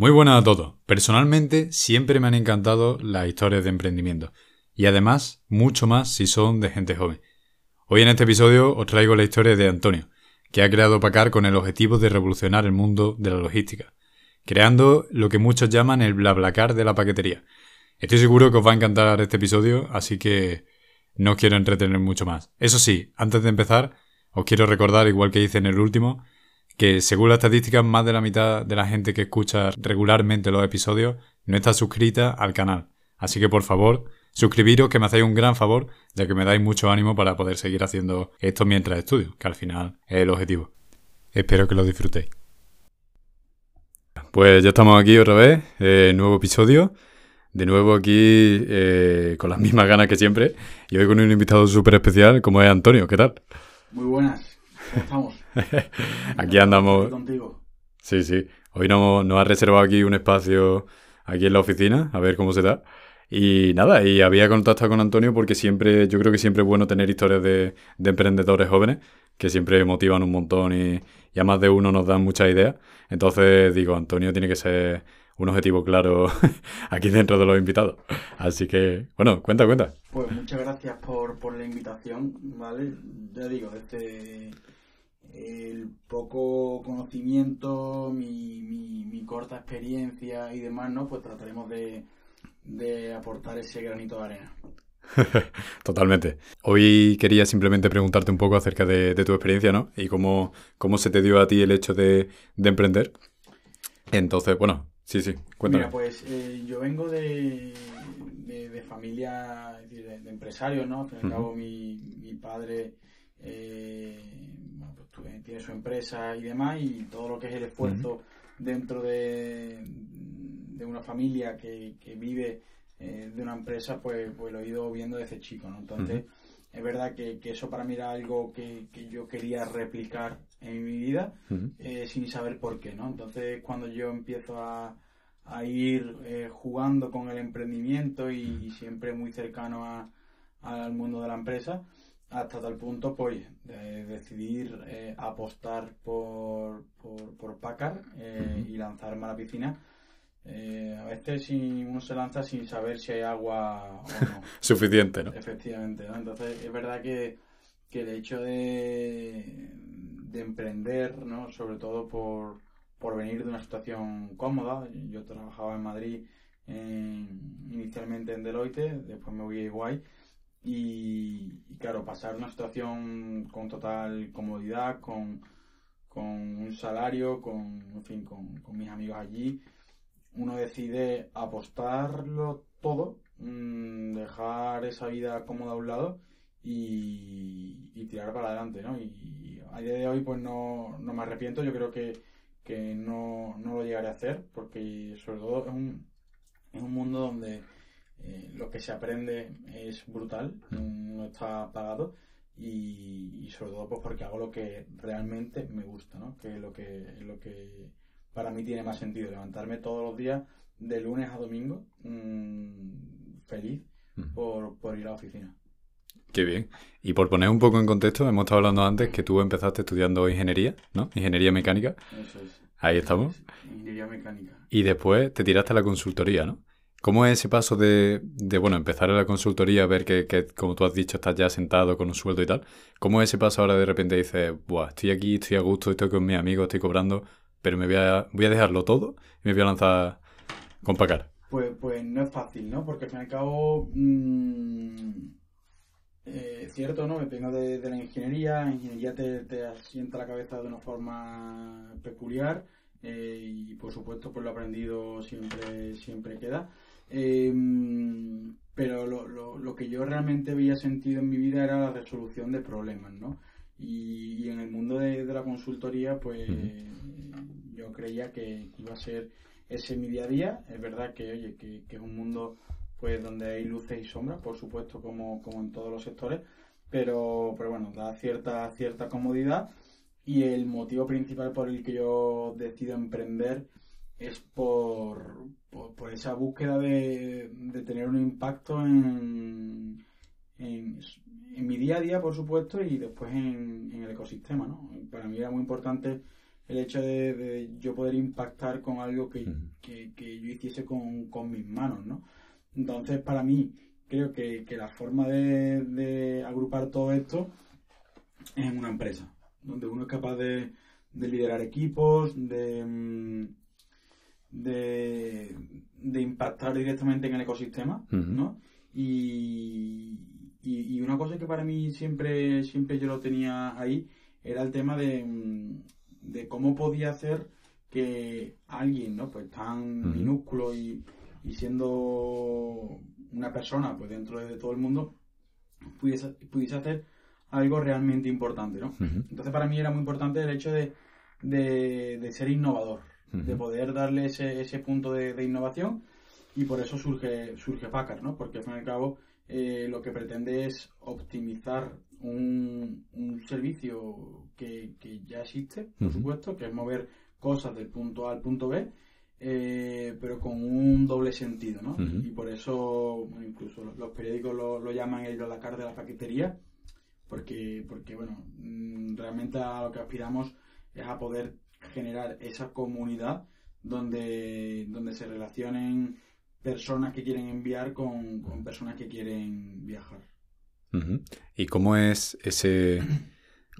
Muy buenas a todos. Personalmente siempre me han encantado las historias de emprendimiento. Y además, mucho más si son de gente joven. Hoy en este episodio os traigo la historia de Antonio, que ha creado Pacar con el objetivo de revolucionar el mundo de la logística, creando lo que muchos llaman el BlaBlaCar de la paquetería. Estoy seguro que os va a encantar este episodio, así que no quiero entretener mucho más. Eso sí, antes de empezar, os quiero recordar, igual que hice en el último, que según las estadísticas más de la mitad de la gente que escucha regularmente los episodios no está suscrita al canal. Así que por favor, suscribiros que me hacéis un gran favor, ya que me dais mucho ánimo para poder seguir haciendo esto mientras estudio, que al final es el objetivo. Espero que lo disfrutéis. Pues ya estamos aquí otra vez, eh, nuevo episodio. De nuevo aquí eh, con las mismas ganas que siempre. Y hoy con un invitado súper especial como es Antonio. ¿Qué tal? Muy buenas. ¿Cómo estamos? aquí andamos. Sí, sí. Hoy nos, nos ha reservado aquí un espacio aquí en la oficina, a ver cómo se da. Y nada, y había contactado con Antonio porque siempre, yo creo que siempre es bueno tener historias de, emprendedores jóvenes que siempre motivan un montón y, y, a más de uno nos dan muchas ideas. Entonces digo, Antonio tiene que ser un objetivo claro aquí dentro de los invitados. Así que, bueno, cuenta, cuenta. Pues muchas gracias por, por la invitación, ¿vale? Ya digo, este el poco conocimiento, mi, mi, corta experiencia y demás, ¿no? Pues trataremos de, de aportar ese granito de arena. Totalmente. Hoy quería simplemente preguntarte un poco acerca de, tu experiencia, ¿no? Y cómo, cómo se te dio a ti el hecho de, emprender. Entonces, bueno, sí, sí, cuéntame. Mira, pues eh, yo vengo de, de, familia de, empresarios, ¿no? Al fin y al cabo, mi, mi padre eh, pues, tiene su empresa y demás, y todo lo que es el esfuerzo dentro de, de, una familia que, que vive eh, de una empresa, pues, pues lo he ido viendo desde chico, ¿no? Entonces, es verdad que, que, eso para mí era algo que, que yo quería replicar en mi vida eh, sin saber por qué, ¿no? Entonces, cuando yo empiezo a, a ir eh, jugando con el emprendimiento y, siempre muy cercano a, al mundo de la empresa, hasta tal punto pues de decidir eh, apostar por, por, por Packard eh, y lanzarme a la piscina eh, a veces si uno se lanza sin saber si hay agua o no. Suficiente no efectivamente ¿no? entonces es verdad que, que el hecho de, de emprender no sobre todo por, por venir de una situación cómoda. Yo trabajaba en Madrid inicialmente en Deloitte después me voy a Iguay y, claro, pasar una situación con total comodidad, con, un salario, con, en fin, con, mis amigos allí, uno decide apostarlo todo, mm, dejar esa vida cómoda a un lado y, tirar para adelante, ¿no? Y, a día de hoy pues no, no me arrepiento, yo creo que, que no, no, lo llegaré a hacer porque sobre todo es un, es un mundo donde lo que se aprende es brutal, mm. no está pagado y, sobre todo pues porque hago lo que realmente me gusta, ¿no? que es lo que, lo que para mí tiene más sentido, levantarme todos los días de lunes a domingo mm, feliz por, ir a la oficina. Qué bien. Y por poner un poco en contexto, hemos estado hablando antes que tú empezaste estudiando ingeniería, ¿no? Ingeniería mecánica. Eso es. Ahí estamos. ingeniería mecánica. Y después te tiraste a la consultoría, ¿no? ¿Cómo es ese paso de, de, bueno, empezar en la consultoría, ver que, que, como tú has dicho, estás ya sentado con un sueldo y tal? ¿Cómo es ese paso ahora de repente dices, Buah, estoy aquí, estoy a gusto, estoy con mis amigos, estoy cobrando, pero me voy a, voy a dejarlo todo y me voy a lanzar con Pacar? Pues, pues no es fácil, ¿no? Porque al fin y al cabo, mmm, eh, cierto, ¿no? Vengo de, de, la ingeniería, la ingeniería te, te asienta la cabeza de una forma peculiar eh, y por supuesto pues lo aprendido siempre, siempre queda. Em, pero lo, lo, lo, que yo realmente había sentido en mi vida era la resolución de problemas, ¿no? Y, en el mundo de, la consultoría, pues yo creía que iba a ser ese mi día a día. Es verdad que, oye, que, es un mundo pues donde hay luces y sombras, por supuesto, como, como en todos los sectores, pero, pero bueno, da cierta, cierta comodidad. Y el motivo principal por el que yo decido emprender es por, por, esa búsqueda de, tener un impacto en, en, mi día a día, por supuesto, y después en, el ecosistema. ¿no? Para mí era muy importante el hecho de, yo poder impactar con algo que, que, yo hiciese con, con, mis manos, ¿no? Entonces, para mí, creo que, que la forma de, de, agrupar todo esto es en una empresa, donde uno es capaz de, de liderar equipos, de, mm, de, de, impactar directamente en el ecosistema, ¿no? Y, y, una cosa que para mí siempre, siempre yo lo tenía ahí era el tema de, de cómo podía hacer que alguien, ¿no? Pues tan minúsculo y, siendo una persona, pues dentro de todo el mundo, pudiese, pudiese hacer algo realmente importante, ¿no? Entonces para mí era muy importante el hecho de, de, ser innovador, de poder darle ese, ese punto de, innovación y por eso surge, surge Packard, ¿no? Porque al fin y al cabo eh, lo que pretende es optimizar un, un servicio que, que, ya existe, por supuesto, que es mover cosas del punto A al punto B, eh, pero con un doble sentido, ¿no? Y por eso, incluso los, periódicos lo, lo, llaman ellos la cara de la paquetería, porque, porque bueno, mm, realmente a lo que aspiramos es a poder generar esa comunidad donde, donde se relacionen personas que quieren enviar con, personas que quieren viajar. ¿Y cómo es ese...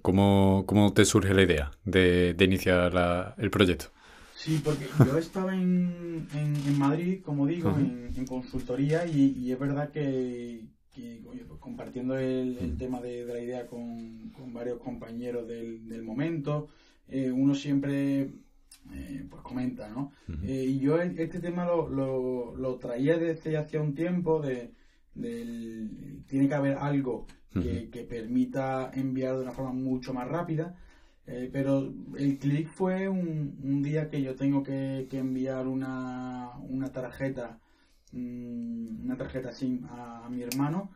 ¿Cómo, cómo te surge la idea de, iniciar el proyecto? Sí, porque yo estaba en, en, Madrid, como digo, en, consultoría y, es verdad que, pues compartiendo el, tema de, la idea con, varios compañeros del, momento, eh, uno siempre eh, pues comenta, ¿no? Eh, y yo este tema lo, lo, traía desde hace un tiempo de, tiene que haber algo que, permita enviar de una forma mucho más rápida. Eh, pero el clic fue un, un, día que yo tengo que, enviar una, una tarjeta mm, una tarjeta SIM a, mi hermano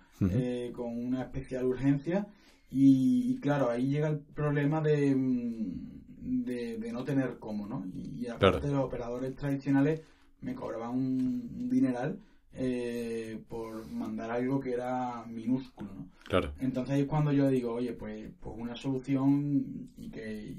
con una especial urgencia y, claro ahí llega el problema de, mm, de, no tener cómo, ¿no? Y, aparte los operadores tradicionales me cobraban un, dineral eh, por mandar algo que era minúsculo, ¿no? Claro. Entonces es cuando yo digo, oye, pues, pues una solución y que,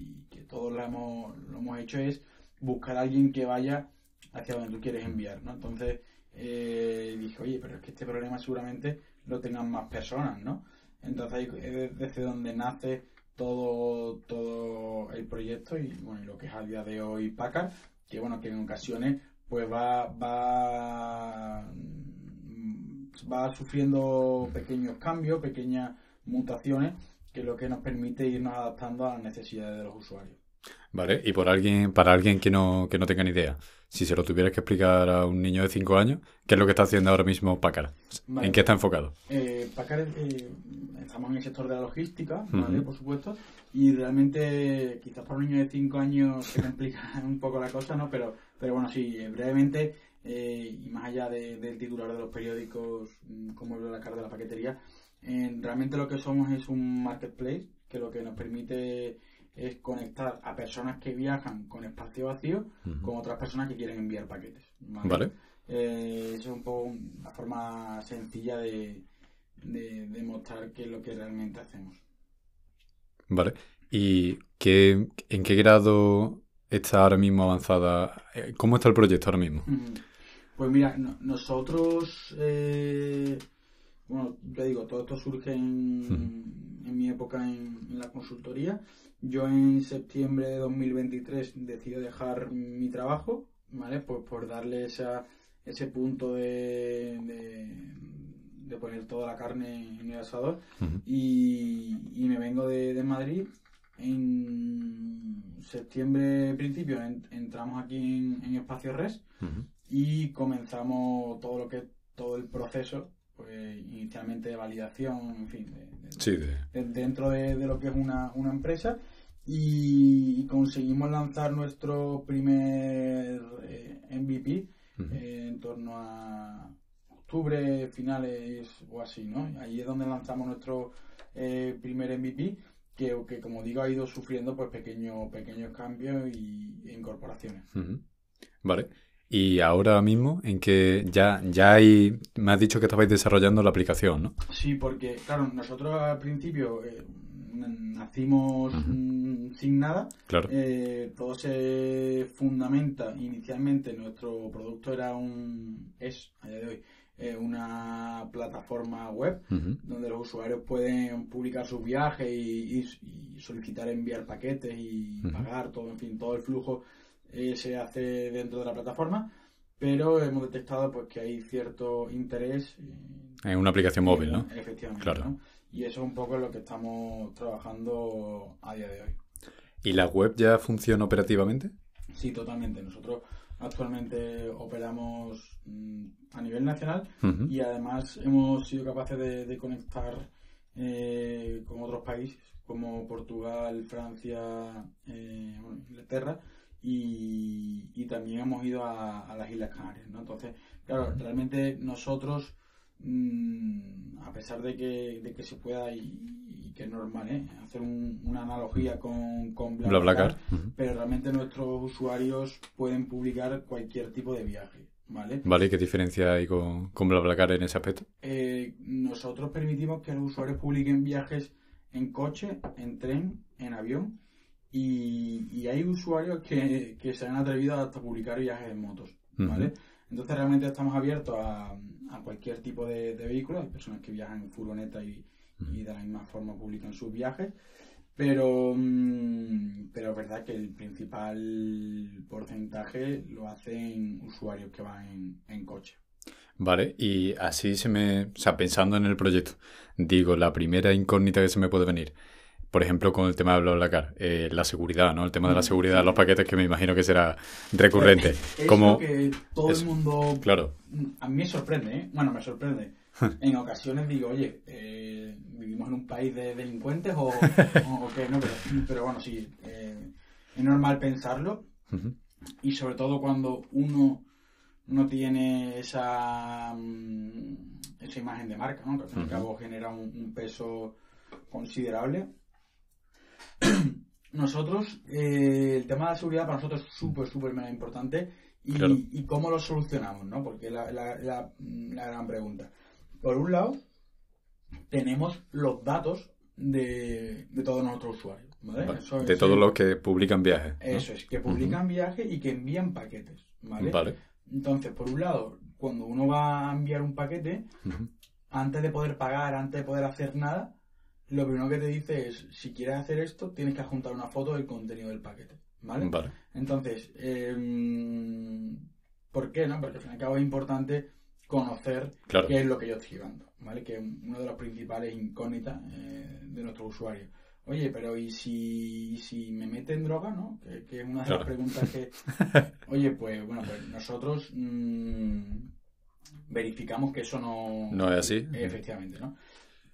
todos la hemos, lo hemos hecho es buscar a alguien que vaya hacia donde tú quieres enviar, ¿no? Entonces eh, dije, oye, pero es que este problema seguramente lo tengan más personas, ¿no? Entonces es desde donde nace todo, todo el proyecto y bueno, lo que es a día de hoy Packard, que bueno, que en ocasiones pues va, va, va sufriendo pequeños cambios, pequeñas mutaciones, que es lo que nos permite irnos adaptando a las necesidades de los usuarios. Vale, y por alguien, para alguien que no, que no tenga ni idea, si se lo tuvieras que explicar a un niño de 5 años, ¿qué es lo que está haciendo ahora mismo Packard? ¿En qué está enfocado? Eh, Packard, eh, estamos en el sector de la logística, ¿vale? Por supuesto, y realmente quizás para un niño de 5 años se complica un poco la cosa, ¿no? Pero, pero bueno, sí, eh, brevemente, eh, y más allá del titular de los periódicos, mm, como la cara de la paquetería, realmente lo que somos es un marketplace que lo que nos permite es conectar a personas que viajan con espacio vacío con otras personas que quieren enviar paquetes. Vale. Eh, es un poco la forma sencilla de, de, mostrar qué es lo que realmente hacemos. Vale. ¿Y qué, en qué grado está ahora mismo avanzada? Eh, ¿Cómo está el proyecto ahora mismo? Pues mira, nosotros, eh, bueno, te digo, todo esto surge en, en mi época en, la consultoría yo en septiembre de 2023 decido dejar mi trabajo, ¿vale? Pues por darle esa, ese punto de, de, poner toda la carne en el asador. y, me vengo de, Madrid. En septiembre, principio, entramos aquí en, Espacio Res y comenzamos todo lo que todo el proceso pues inicialmente de validación, en fin, dentro de, lo que es una, una empresa y conseguimos lanzar nuestro primer eh, MVP eh, en torno a octubre, finales o así, ¿no? Ahí es donde lanzamos nuestro eh, primer MVP que, que, como digo, ha ido sufriendo pues pequeños pequeños cambios y, e incorporaciones. Vale. Y ahora mismo, en que ya, ya hay, me has dicho que estabais desarrollando la aplicación, ¿no? Sí, porque, claro, nosotros al principio nacimos mm, sin nada. Claro. Eh, todo se fundamenta inicialmente. Nuestro producto era un. es, a día de hoy, eh, una plataforma web Ujú. donde los usuarios pueden publicar sus viajes y, y- y solicitar enviar paquetes y pagar todo, en fin, todo el flujo eh, se hace dentro de la plataforma. Pero hemos detectado pues que hay cierto interés. eh, En una aplicación móvil, ¿no? Efectivamente. Claro. ¿no? Y eso es un poco lo que estamos trabajando a día de hoy. ¿Y la web ya funciona operativamente? Sí, totalmente. Nosotros actualmente operamos mm, a nivel nacional y además hemos sido capaces de, de conectar eh, con otros países como Portugal, Francia, eh, bueno, Inglaterra y, y también hemos ido a, a las Islas Canarias. ¿no? Entonces, claro, realmente nosotros, mm, a pesar de que, de que se pueda y, y que es normal ¿eh? hacer un- una analogía con, con BlaBlaCar. Pero realmente nuestros usuarios pueden publicar cualquier tipo de viaje, ¿vale? Vale, ¿y ¿qué diferencia hay con, con BlaBlaCar en ese aspecto? Eh, nosotros permitimos que los usuarios publiquen viajes en coche, en tren, en avión y, y hay usuarios que, que se han atrevido hasta publicar viajes en motos, ¿vale? Entonces realmente estamos abiertos a, a cualquier tipo de, de vehículo, hay personas que viajan en furgoneta y, y de la misma forma publican sus viajes, pero, mm, pero es verdad que el principal porcentaje lo hacen usuarios que van en, en coche. Vale, y así se me... O sea, pensando en el proyecto, digo, la primera incógnita que se me puede venir, por ejemplo, con el tema de BlaBlaCar, eh, la seguridad, ¿no? El tema de la Mm, seguridad de los paquetes que me imagino que será recurrente. Es Como... lo que todo el mundo Claro, a mí me sorprende, ¿eh? Bueno, me sorprende. En ocasiones digo, oye, eh, ¿vivimos en un país de delincuentes o, qué? No, pero, pero bueno, sí, eh, es normal pensarlo y sobre todo cuando uno no tiene esa, mm, esa imagen de marca, ¿no? Que al fin y al cabo genera un, un peso considerable. Nosotros, eh, el tema de la seguridad para nosotros es súper, súper importante y, Claro. y cómo lo solucionamos, ¿no? Porque es la, la, la, la gran pregunta. Por un lado, tenemos los datos de, de todos nuestros usuarios, ¿vale? Vale. Eso- De todos los que publican viajes. ¿no? Eso es, que publican viajes y que envían paquetes, ¿vale? Vale. Entonces, por un lado, cuando uno va a enviar un paquete, antes de poder pagar, antes de poder hacer nada, lo primero que te dice es, si quieres hacer esto, tienes que adjuntar una foto del contenido del paquete, ¿vale? Vale. Entonces, em, ¿por qué? No? Porque al fin y al cabo es importante conocer Claro. qué es lo que yo estoy llevando, ¿vale? Que es una de las principales incógnitas eh, de nuestros usuarios. Oye, pero ¿y si, si me meten droga, no? Que, que es una de Claro. las preguntas que... Oye, pues bueno, pues nosotros mm, verificamos que eso no... No es así. Efectivamente, ¿no?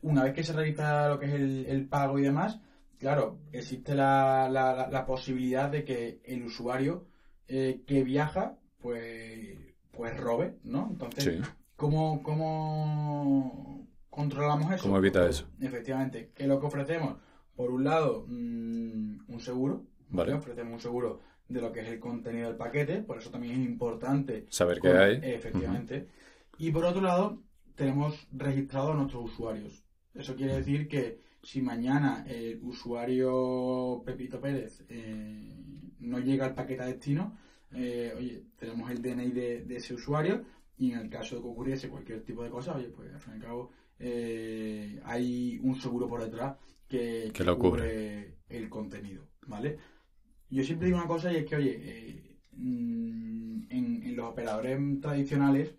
Una vez que se realiza lo que es el, el pago y demás, claro, existe la, la- posibilidad de que el usuario eh, que viaja, pues, pues robe, ¿no? Entonces, Sí. ¿cómo, ¿cómo controlamos eso? ¿Cómo evita Pues, eso? Efectivamente, ¿qué es lo que ofrecemos? Por un lado, mm, un seguro, Vale. Ofrecemos un seguro de lo que es el contenido del paquete, por eso también es importante Saber qué hay. Efectivamente. Y por otro lado, tenemos registrados a nuestros usuarios. Eso quiere decir que si mañana el usuario Pepito Pérez eh, no llega al paquete a destino, eh, oye, tenemos el DNI de, de ese usuario y en el caso de que ocurriese cualquier tipo de cosa, oye, pues al fin y al cabo eh, hay un seguro por detrás que, Que lo cubre. el contenido, ¿vale? Yo siempre digo una cosa y es que, oye, mm, en, en los operadores tradicionales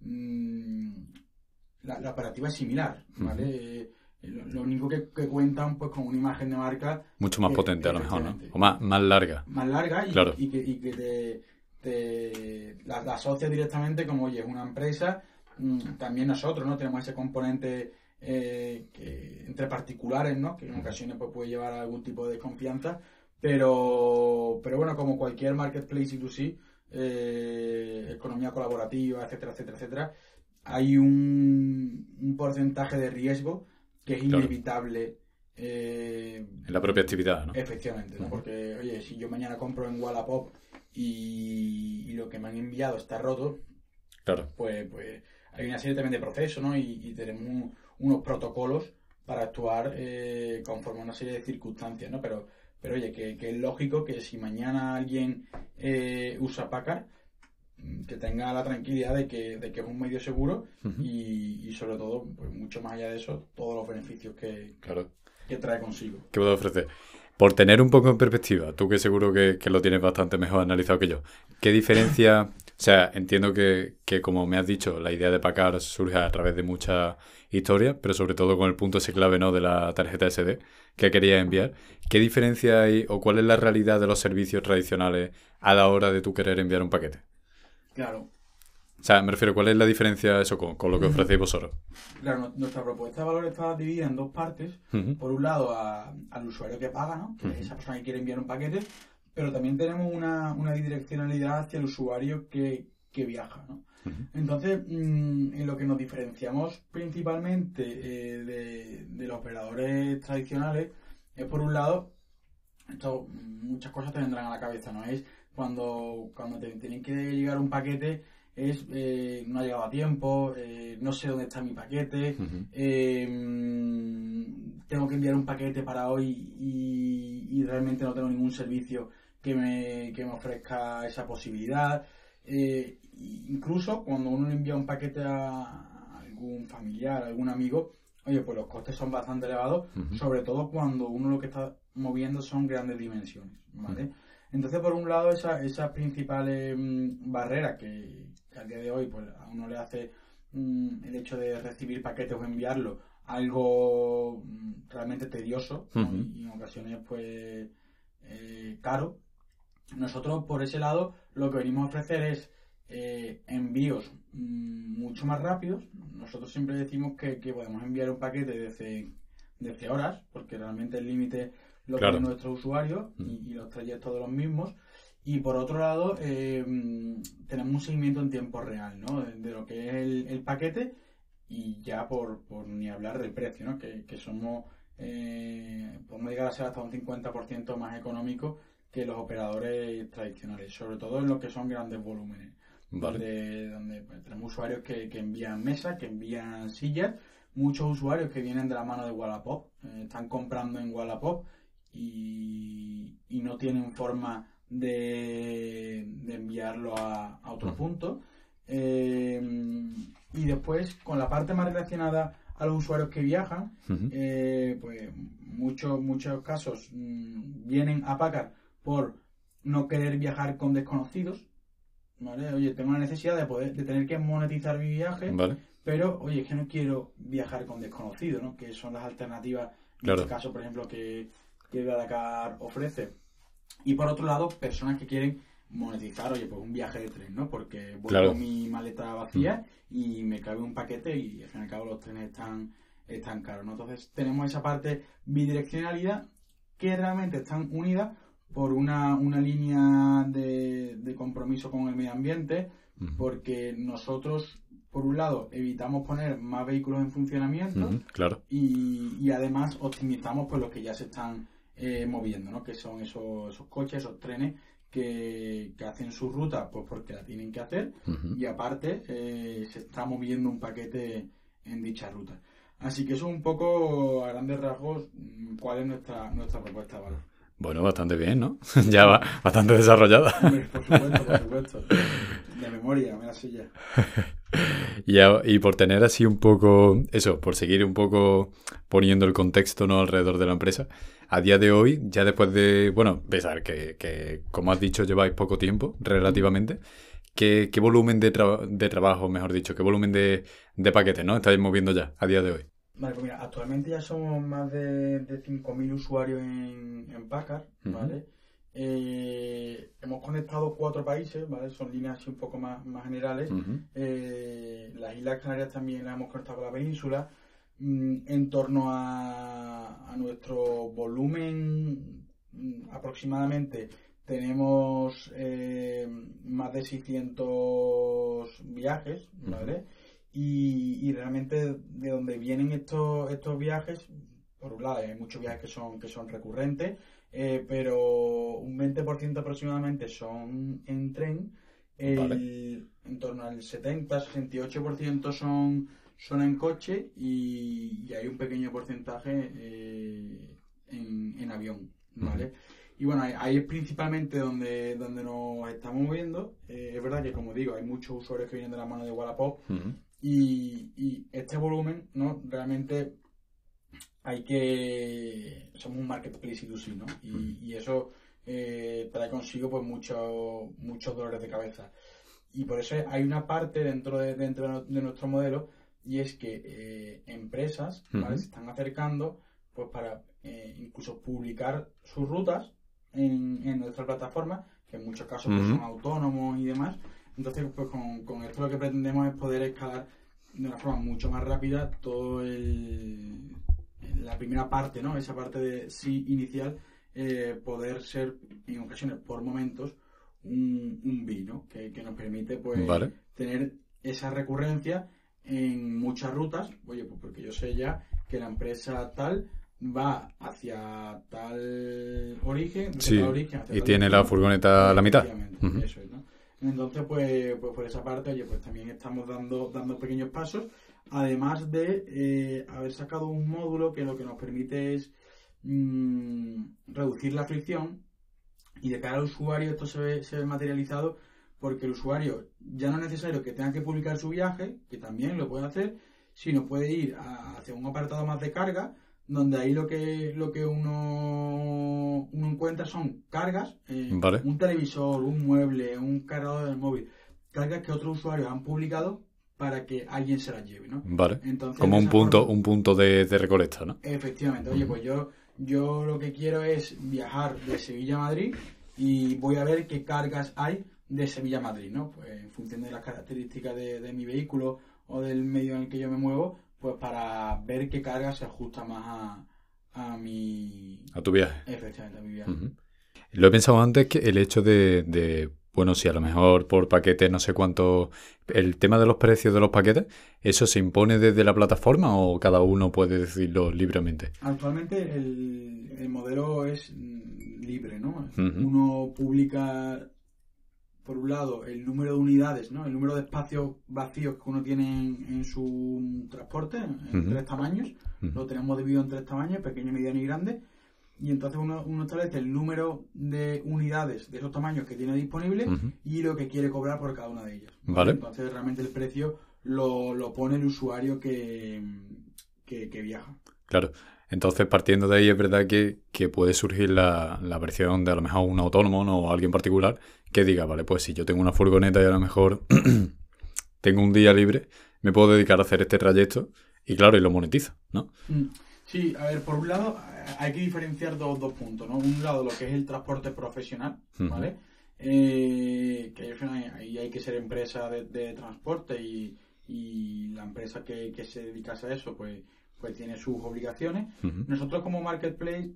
mm, la, la operativa es similar, ¿vale? Eh, lo, lo único que, que cuentan pues con una imagen de marca Mucho más Eh, potente a lo mejor, ¿no? O más, más larga. más larga y, Claro. y que, y que te, te- la, la asocia directamente como, oye, es una empresa. mm, También nosotros, ¿no? Tenemos ese componente eh, que, entre particulares, ¿no? Que en ocasiones pues, puede llevar a algún tipo de desconfianza. Pero, pero bueno, como cualquier marketplace B2C, eh, economía colaborativa, etcétera, etcétera, etcétera, hay un, un porcentaje de riesgo que es Claro. inevitable eh, En la propia actividad, ¿no? Efectivamente, ¿no? Porque, oye, si yo mañana compro en Wallapop y, y lo que me han enviado está roto, Claro. pues, pues hay una serie también de procesos, ¿no? Y, y tenemos un- unos protocolos para actuar eh, conforme a una serie de circunstancias, ¿no? Pero, pero oye, que, que es lógico que si mañana alguien eh, usa Packard, que tenga la tranquilidad de que, de que es un medio seguro y, y, sobre todo, pues mucho más allá de eso, todos los beneficios que, claro. que trae consigo. ¿Qué puedo ofrecer? Por tener un poco en perspectiva, tú que seguro que, que lo tienes bastante mejor analizado que yo, ¿qué diferencia? o sea, entiendo que, que, como me has dicho, la idea de Packard surge a través de muchas historias, pero sobre todo con el punto ese clave ¿no? de la tarjeta SD que quería enviar. ¿Qué diferencia hay o cuál es la realidad de los servicios tradicionales a la hora de tú querer enviar un paquete? Claro, O sea, me refiero, ¿cuál es la diferencia eso con, con lo que ofrecéis vosotros? Claro, nu- nuestra propuesta de valor está dividida en dos partes. Por un lado, a- al usuario que paga, ¿no? que es esa persona que quiere enviar un paquete, pero también tenemos una, una bidireccionalidad hacia el usuario que, que viaja. ¿no? Entonces, mm, en lo que nos diferenciamos principalmente eh, de, de los operadores tradicionales es, por un lado, esto, muchas cosas te vendrán a la cabeza, ¿no? Es cuando, cuando te tienen que llegar un paquete, es eh, no ha llegado a tiempo, eh, no sé dónde está mi paquete, eh, tengo que enviar un paquete para hoy y, y realmente no tengo ningún servicio que me, que me ofrezca esa posibilidad. Incluso cuando uno le envía un paquete a algún familiar, a algún amigo, oye, pues los costes son bastante elevados, sobre todo cuando uno lo que está moviendo son grandes dimensiones, ¿vale? Entonces, por un lado, esa- esas principales mm, barreras que, que al día de hoy pues, a uno le hace mm, el hecho de recibir paquetes o enviarlo algo mm, realmente tedioso y en ocasiones pues eh, caro. Nosotros por ese lado lo que venimos a ofrecer es eh, envíos mm, mucho más rápidos. Nosotros siempre decimos que, que podemos enviar un paquete desde, desde horas, porque realmente el límite lo Claro. tienen nuestros usuarios y, y los trayectos de los mismos. Y por otro lado, eh, mm, tenemos un seguimiento en tiempo real, ¿no? De, de lo que es el, el paquete y ya por, por ni hablar del precio, ¿no? Que, que somos, eh, podemos llegar a ser hasta un 50% más económico que los operadores tradicionales, sobre todo en lo que son grandes volúmenes. Vale. Donde, donde, pues, tenemos usuarios que, que envían mesas, que envían sillas, muchos usuarios que vienen de la mano de Wallapop, eh, están comprando en Wallapop y, y no tienen forma de, de enviarlo a, a otro punto. Eh, y después, con la parte más relacionada a los usuarios que viajan, eh, pues muchos muchos casos mm, vienen a Packard por no querer viajar con desconocidos. ¿vale? Oye, tengo la necesidad de poder de tener que monetizar mi viaje, Vale. pero oye, es que no quiero viajar con desconocidos, ¿no? Que son las alternativas, en Claro. este caso, por ejemplo, que, que Dakar ofrece. Y por otro lado, personas que quieren monetizar, oye, pues un viaje de tren, ¿no? Porque voy Claro. con mi maleta vacía y me cabe un paquete y al fin y al cabo los trenes están, están caros, ¿no? Entonces tenemos esa parte bidireccionalidad que realmente están unidas por una, una línea de, de compromiso con el medio ambiente, porque nosotros, por un lado, evitamos poner más vehículos en funcionamiento. Claro. y, y además optimizamos pues los que ya se están eh, moviendo, ¿no? Que son esos, esos coches, esos trenes que, que hacen su ruta pues porque la tienen que hacer y aparte eh, se está moviendo un paquete en dicha ruta. Así que eso es un poco a grandes rasgos mm, cuál es nuestra, nuestra propuesta de valor. Bueno, bastante bien, ¿no? ya va bastante desarrollada. Hombre, por supuesto, por supuesto. De memoria, me la sé ya. Y, a- y por tener así un poco, eso, por seguir un poco poniendo el contexto ¿no? alrededor de la empresa, a día de hoy, ya después de, bueno, pesar que, que como has dicho, lleváis poco tiempo relativamente, ¿qué, qué volumen de, tra- de trabajo, mejor dicho, qué volumen de, de paquetes ¿no? estáis moviendo ya a día de hoy? Vale, pues mira, actualmente ya somos más de, de 5.000 usuarios en, en Packard. ¿vale? Eh, hemos conectado cuatro países, ¿vale? Son líneas así un poco más, más generales. Eh, las Islas Canarias también las hemos conectado con la península. Mm, en torno a, a nuestro volumen, mm, aproximadamente tenemos eh, más de 600 viajes, ¿vale? Y, y realmente de donde vienen estos, estos viajes, por un lado hay muchos viajes que son, que son recurrentes, eh, pero un 20% aproximadamente son en tren, el- Vale. en torno al 70-68% son son en coche y, hay un pequeño porcentaje eh, en, avión, ¿vale? Y bueno, ahí es principalmente donde, donde nos estamos moviendo. Eh, es verdad que, como digo, hay muchos usuarios que vienen de la mano de Wallapop y, y, este volumen, ¿no? Realmente hay que... Somos un marketplace y ¿no? Y, y eso eh, trae consigo pues muchos muchos dolores de cabeza. Y por eso hay una parte dentro de, dentro de nuestro modelo y es que eh, empresas se están acercando pues para eh, incluso publicar sus rutas en, nuestra plataforma, que en muchos casos pues, son autónomos y demás. Entonces, pues con, con, esto lo que pretendemos es poder escalar de una forma mucho más rápida todo el la primera parte, ¿no? Esa parte de sí inicial, eh, poder ser en ocasiones, por momentos, un, un vino que, que, nos permite pues tener esa recurrencia en muchas rutas. Oye, pues porque yo sé ya que la empresa tal va hacia tal origen, y tiene la furgoneta a la mitad. Entonces, pues, pues por esa parte, oye, pues también estamos dando, dando pequeños pasos, además de eh, haber sacado un módulo que lo que nos permite es mm, reducir la fricción y de cara al usuario esto se ve, se ve materializado porque el usuario ya no es necesario que tenga que publicar su viaje, que también lo puede hacer, sino puede ir hacia un apartado más de carga, donde ahí lo que lo que uno, uno encuentra son cargas, eh, un televisor, un mueble, un cargador del móvil, cargas que otros usuarios han publicado para que alguien se las lleve, ¿no? Vale. Como un punto, un punto de, recolecta, ¿no? Efectivamente. Oye, pues yo, yo lo que quiero es viajar de Sevilla a Madrid y voy a ver qué cargas hay de Sevilla a Madrid, ¿no? Pues en función de las características de mi vehículo o del medio en el que yo me muevo, pues para ver qué carga se ajusta más a, a mi... A tu viaje. Efectivamente, a mi viaje. Lo he pensado antes que el hecho de, bueno, si a lo mejor por paquete no sé cuánto, el tema de los precios de los paquetes, ¿eso se impone desde la plataforma o cada uno puede decirlo libremente? Actualmente el, el modelo es libre, ¿no? Uno publica por un lado, el número de unidades, ¿no? El número de espacios vacíos que uno tiene en, su transporte, en tres tamaños. Lo tenemos dividido en tres tamaños, pequeño, mediano y grande. Y entonces uno, establece el número de unidades de esos tamaños que tiene disponible y lo que quiere cobrar por cada una de ellas. Vale. Entonces realmente el precio lo, lo pone el usuario que, que, viaja. Claro. Entonces, partiendo de ahí, es verdad que, que puede surgir la, la, versión de a lo mejor un autónomo o alguien particular que diga, vale, pues si yo tengo una furgoneta y a lo mejor tengo un día libre, me puedo dedicar a hacer este trayecto y claro, y lo monetizo, ¿no? Mm. Sí, a ver, por un lado hay que diferenciar dos, dos puntos, ¿no? Un lado lo que es el transporte profesional, ¿vale? Eh, que ahí hay que ser empresa de, transporte y, la empresa que, se dedica a eso, pues, pues tiene sus obligaciones. Nosotros como marketplace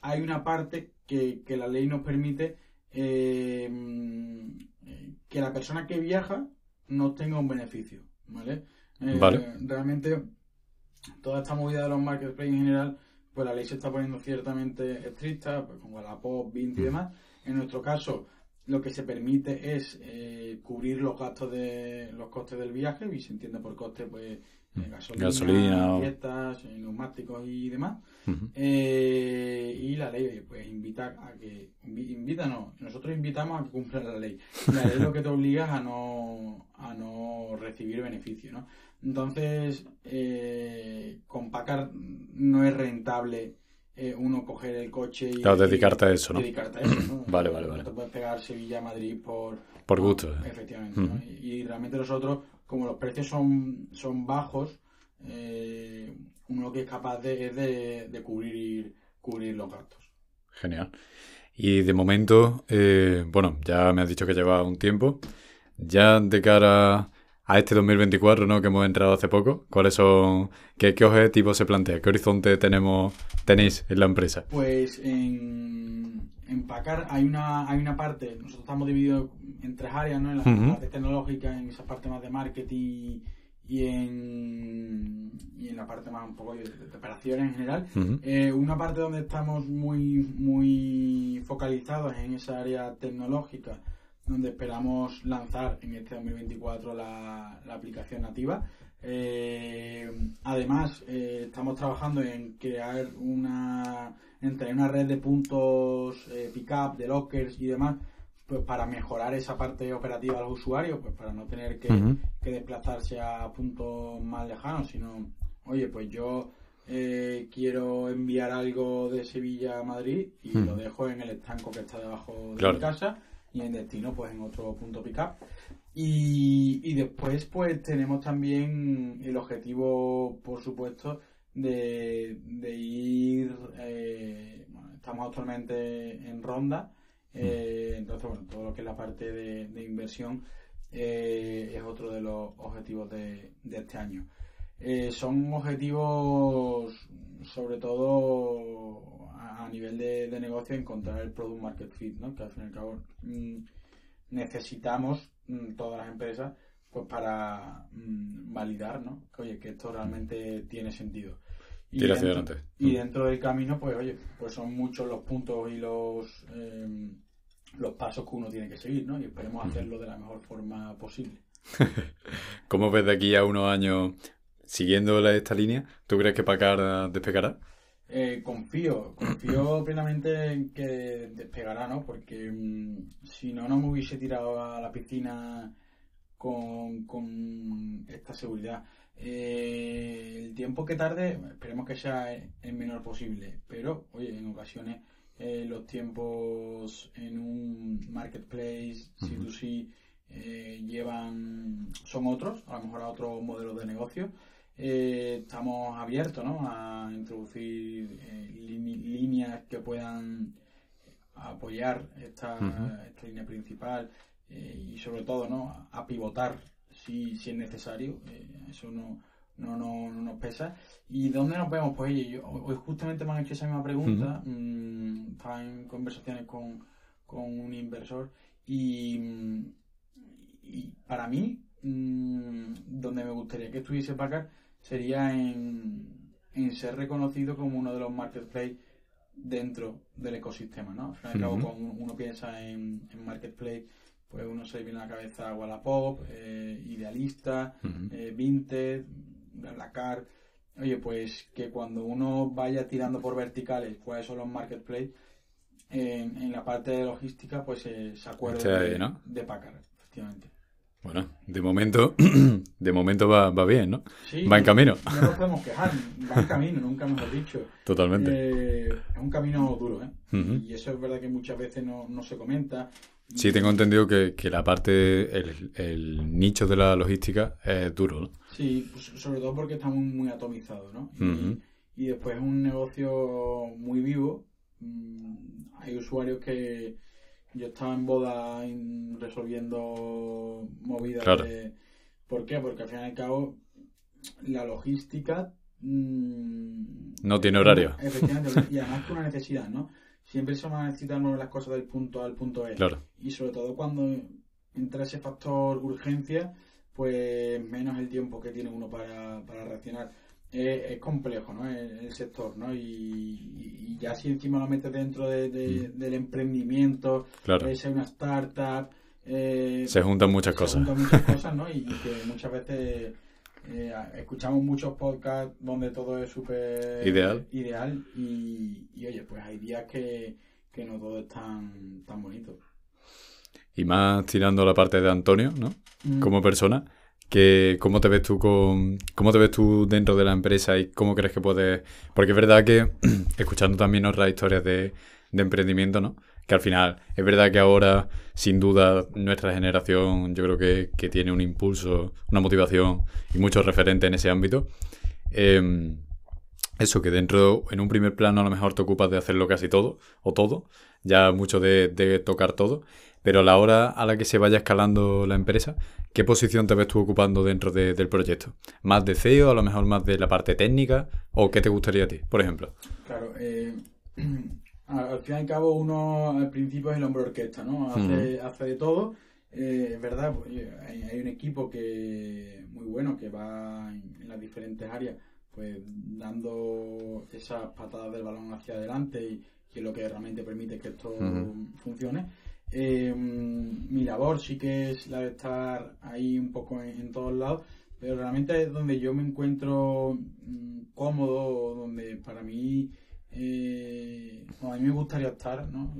hay una parte que, que la ley nos permite eh, que la persona que viaja no tenga un beneficio, ¿vale? Eh, realmente, toda esta movida de los marketplaces en general, pues la ley se está poniendo ciertamente estricta, pues, como la POP, 20 y mm. demás. En nuestro caso, lo que se permite es eh, cubrir los gastos de los costes del viaje, y se entiende por coste, pues mm. gasolina, gasolina dietas, neumáticos y demás. Eh, y la ley pues invita a que, invita no, nosotros invitamos a que cumpla la ley. La ley lo que te obliga a no, a no recibir beneficio, ¿no? Entonces, eh, con Pacar no es rentable eh, uno coger el coche y... dedicarte a eso, ¿no? Dedicarte a eso, ¿no? vale, vale, vale. te puedes pegar Sevilla-Madrid por... Por gusto. efectivamente, y, realmente nosotros, como los precios son, son bajos, eh, uno que es capaz de, es de, cubrir, cubrir los gastos. Genial. Y de momento, eh, bueno, ya me has dicho que lleva un tiempo. Ya de cara a este 2024, ¿no? Que hemos entrado hace poco, ¿cuáles son, qué, qué objetivos se plantea? ¿Qué horizonte tenemos, tenéis en la empresa? Pues en, en Pacar hay una, hay una parte, nosotros estamos divididos en tres áreas, ¿no? En la parte tecnológica, en esa parte más de marketing y en, y en la parte más un poco de, operaciones en general. Eh, una parte donde estamos muy, muy focalizados en esa área tecnológica, donde esperamos lanzar en este 2024 la, la aplicación nativa. Eh, además, eh, estamos trabajando en crear una, entre una red de puntos eh, pickup, de lockers y demás, pues para mejorar esa parte operativa de los usuarios, pues para no tener que, que desplazarse a puntos más lejanos, sino, oye, pues yo eh, quiero enviar algo de Sevilla a Madrid y lo dejo en el estanco que está debajo de mi casa y en destino pues en otro punto pickup. Y, y después pues tenemos también el objetivo, por supuesto, de, de ir, eh, estamos actualmente en ronda, eh, entonces bueno, todo lo que es la parte de, de inversión eh, es otro de los objetivos de, de este año. Son objetivos sobre todo a, nivel de, negocio encontrar el product market fit, ¿no? que al fin y al cabo mm, necesitamos mm, todas las empresas pues para mm, validar ¿no? que, oye, que esto realmente tiene sentido. Y dentro, y dentro del camino, pues oye, pues son muchos los puntos y los eh, los pasos que uno tiene que seguir, ¿no? Y esperemos hacerlo de la mejor forma posible. ¿Cómo ves de aquí a unos años siguiendo esta línea, ¿tú crees que Pacar despegará? Eh, confío, confío plenamente en que despegará, ¿no? Porque mm, si no, no me hubiese tirado a la piscina con, con esta seguridad. Eh, el tiempo que tarde, esperemos que sea el menor posible, pero, oye, en ocasiones eh, los tiempos en un marketplace, C2C, llevan, son otros, a lo mejor a otros modelos de negocio eh, estamos abiertos ¿no? a introducir eh, líneas que puedan apoyar esta, esta línea principal eh, y sobre todo ¿no? a pivotar si, si es necesario. eso no, no, no, nos pesa. ¿Y dónde nos vemos? Pues oye, hoy justamente me han hecho esa misma pregunta. Mm, estaba en conversaciones con, con un inversor y, y para mí, mm, donde me gustaría que estuviese Pacar sería en, ser reconocido como uno de los marketplaces dentro del ecosistema, ¿no? Al fin y al cabo, cuando uno piensa en, marketplace, pues uno se viene a la cabeza Wallapop, eh, Idealista, eh, Vinted, BlaBlaCar. Oye, pues que cuando uno vaya tirando por verticales cuáles son los marketplaces, en, la parte de logística, pues se acuerde de, de Packard, efectivamente. Bueno, de momento, de momento va, va bien, ¿no? va en camino. No nos podemos quejar, va en camino, nunca mejor dicho. Totalmente. Eh, es un camino duro, ¿eh? Y eso es verdad que muchas veces no, no se comenta. Sí, tengo entendido que, que la parte, el, el, nicho de la logística es duro, ¿no? Sí, pues sobre todo porque está muy, atomizado, ¿no? Y, y después es un negocio muy vivo. Mm, hay usuarios que yo estaba en boda resolviendo movidas de... ¿Por qué? Porque al fin y al cabo la logística... Mm, no tiene horario. Efectivamente, y además con una necesidad, ¿no? Siempre se van a necesitar mover las cosas del punto A al punto E. Claro. Y sobre todo cuando entra ese factor urgencia, pues menos el tiempo que tiene uno para, para reaccionar es, complejo, ¿no? El, sector, ¿no? Y, ya si encima lo metes dentro de, mm. del emprendimiento, claro. es una startup. Eh, se juntan muchas cosas. Se juntan muchas cosas, ¿no? Y, que muchas veces eh, escuchamos muchos podcasts donde todo es súper ideal. ideal y, oye, pues hay días que, que no todo es tan, tan bonito. Y más tirando la parte de Antonio, ¿no? Mm. Como persona que cómo te ves tú con cómo te ves tú dentro de la empresa y cómo crees que puedes porque es verdad que escuchando también otras historias de, de emprendimiento no que al final es verdad que ahora sin duda nuestra generación yo creo que, que tiene un impulso una motivación y muchos referentes en ese ámbito. Em, eso que dentro en un primer plano a lo mejor te ocupas de hacerlo casi todo o todo ya mucho de, de tocar todo pero a la hora a la que se vaya escalando la empresa, ¿qué posición te ves tú ocupando dentro del proyecto? ¿Más de CEO, a lo mejor más de la parte técnica? ¿O qué te gustaría a ti, por ejemplo? Claro, eh, al fin y al cabo uno al principio es el hombre orquesta, ¿no? Hace, hace de todo. Eh, es verdad, pues, hay, un equipo que muy bueno que va en, las diferentes áreas, pues dando esas patadas del balón hacia adelante y que es lo que realmente permite que esto funcione Eh, mi labor sí que es la de estar ahí un poco en, todos lados, pero realmente es donde yo me encuentro mm, cómodo, donde para mí, eh, a mí me gustaría estar, ¿no?